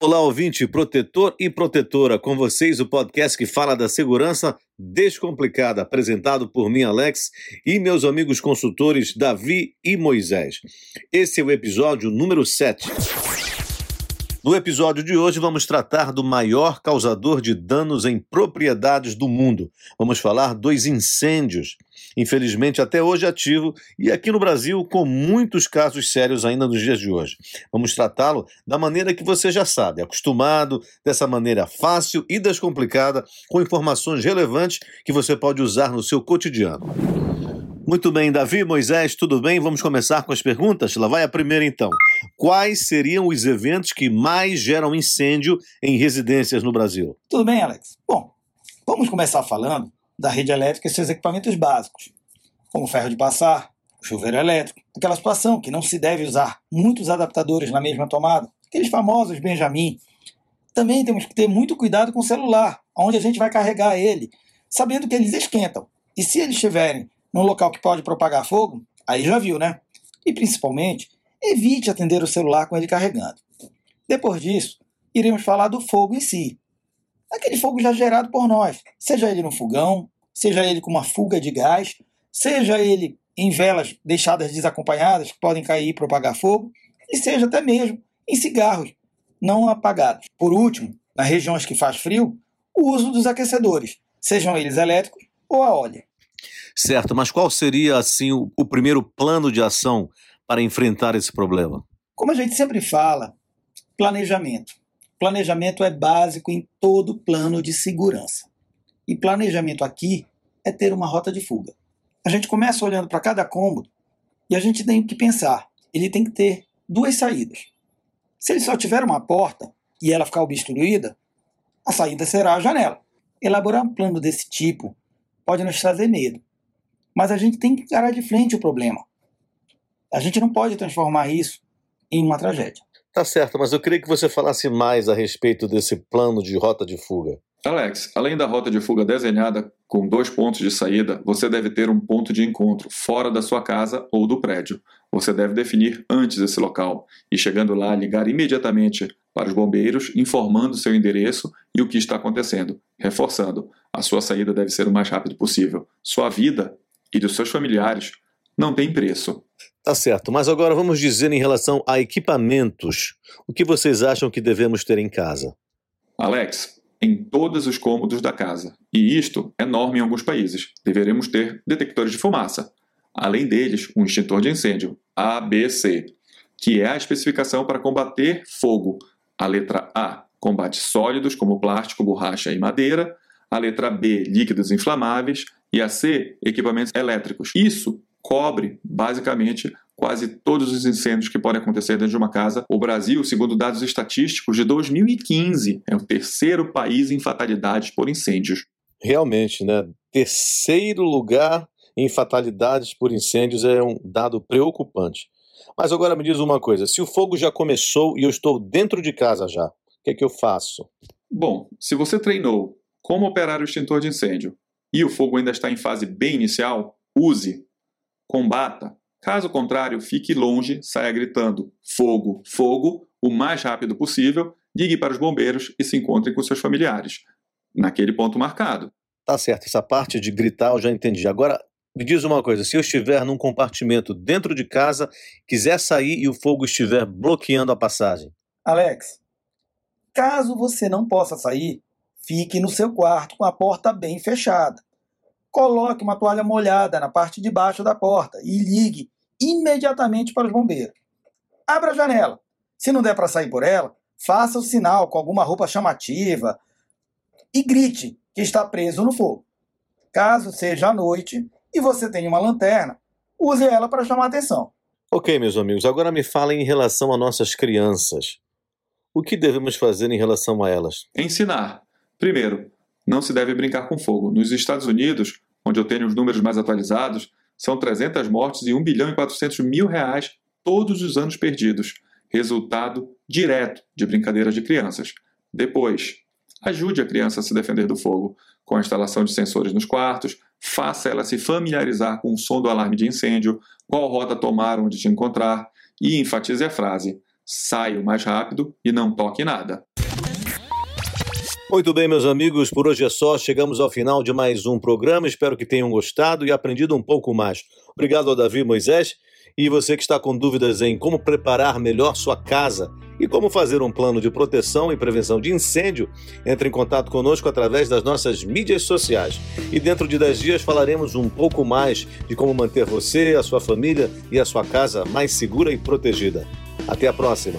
Olá, ouvinte, protetor e protetora. Com vocês, o podcast que fala da segurança descomplicada, apresentado por mim, Alex, e meus amigos consultores Davi e Moisés. Esse é o episódio número 7. No episódio de hoje, vamos tratar do maior causador de danos em propriedades do mundo. Vamos falar dos incêndios. Infelizmente, até hoje ativo e aqui no Brasil com muitos casos sérios ainda nos dias de hoje. Vamos tratá-lo da maneira que você já sabe, acostumado, dessa maneira fácil e descomplicada, com informações relevantes que você pode usar no seu cotidiano. Muito bem, Davi, Moisés, tudo bem? Vamos começar com as perguntas? Lá vai a primeira então. Quais seriam os eventos que mais geram incêndio em residências no Brasil? Tudo bem, Alex? Bom, vamos começar falando da rede elétrica e seus equipamentos básicos, como ferro de passar, chuveiro elétrico, aquela situação que não se deve usar muitos adaptadores na mesma tomada, aqueles famosos Benjamin. Também temos que ter muito cuidado com o celular, onde a gente vai carregar ele, sabendo que eles esquentam. E se eles estiverem num local que pode propagar fogo, aí já viu, né? E principalmente, evite atender o celular com ele carregando. Depois disso, iremos falar do fogo em si. Aquele fogo já gerado por nós, seja ele no fogão, seja ele com uma fuga de gás, seja ele em velas deixadas desacompanhadas que podem cair e propagar fogo, e seja até mesmo em cigarros não apagados. Por último, nas regiões que faz frio, o uso dos aquecedores, sejam eles elétricos ou a óleo. Certo, mas qual seria assim o, o primeiro plano de ação para enfrentar esse problema? Como a gente sempre fala, planejamento. Planejamento é básico em todo plano de segurança. E planejamento aqui é ter uma rota de fuga. A gente começa olhando para cada cômodo e a gente tem que pensar, ele tem que ter duas saídas. Se ele só tiver uma porta e ela ficar obstruída, a saída será a janela. Elaborar um plano desse tipo pode nos trazer medo, mas a gente tem que encarar de frente o problema. A gente não pode transformar isso em uma tragédia. Tá certo, mas eu queria que você falasse mais a respeito desse plano de rota de fuga. Alex, além da rota de fuga desenhada com dois pontos de saída, você deve ter um ponto de encontro fora da sua casa ou do prédio. Você deve definir antes esse local e, chegando lá, ligar imediatamente para os bombeiros, informando seu endereço e o que está acontecendo. Reforçando, a sua saída deve ser o mais rápido possível. Sua vida e dos seus familiares não tem preço. Tá certo, mas agora vamos dizer em relação a equipamentos. O que vocês acham que devemos ter em casa? Alex, em todos os cômodos da casa. E isto é norma em alguns países. Deveremos ter detectores de fumaça. Além deles, um extintor de incêndio, ABC, que é a especificação para combater fogo. A letra A combate sólidos como plástico, borracha e madeira. A letra B, líquidos inflamáveis. E a C, equipamentos elétricos. Isso cobre, basicamente, quase todos os incêndios que podem acontecer dentro de uma casa. O Brasil, segundo dados estatísticos de 2015, é o terceiro país em fatalidades por incêndios. Realmente, né? Terceiro lugar em fatalidades por incêndios é um dado preocupante. Mas agora me diz uma coisa: se o fogo já começou e eu estou dentro de casa já, o que é que eu faço? Bom, se você treinou como operar o extintor de incêndio e o fogo ainda está em fase bem inicial, use combata. Caso contrário, fique longe, saia gritando fogo, fogo, o mais rápido possível, ligue para os bombeiros e se encontre com seus familiares, naquele ponto marcado. Tá certo, essa parte de gritar eu já entendi. Agora, me diz uma coisa: se eu estiver num compartimento dentro de casa, quiser sair e o fogo estiver bloqueando a passagem. Alex, caso você não possa sair, fique no seu quarto com a porta bem fechada coloque uma toalha molhada na parte de baixo da porta e ligue imediatamente para os bombeiros. Abra a janela. Se não der para sair por ela, faça o sinal com alguma roupa chamativa e grite que está preso no fogo. Caso seja à noite e você tenha uma lanterna, use ela para chamar atenção. Ok, meus amigos, agora me falem em relação a nossas crianças. O que devemos fazer em relação a elas? Ensinar. Primeiro, não se deve brincar com fogo. Nos Estados Unidos, onde eu tenho os números mais atualizados, São 300 mortes e 1 bilhão e 400 mil reais todos os anos perdidos, resultado direto de brincadeiras de crianças. Depois, ajude a criança a se defender do fogo com a instalação de sensores nos quartos, faça ela se familiarizar com o som do alarme de incêndio, qual rota tomar onde te encontrar e enfatize a frase: saia o mais rápido e não toque nada. Muito bem, meus amigos, por hoje é só. Chegamos ao final de mais um programa. Espero que tenham gostado e aprendido um pouco mais. Obrigado ao Davi Moisés. E você que está com dúvidas em como preparar melhor sua casa e como fazer um plano de proteção e prevenção de incêndio, entre em contato conosco através das nossas mídias sociais. E dentro de 10 dias falaremos um pouco mais de como manter você, a sua família e a sua casa mais segura e protegida. Até a próxima!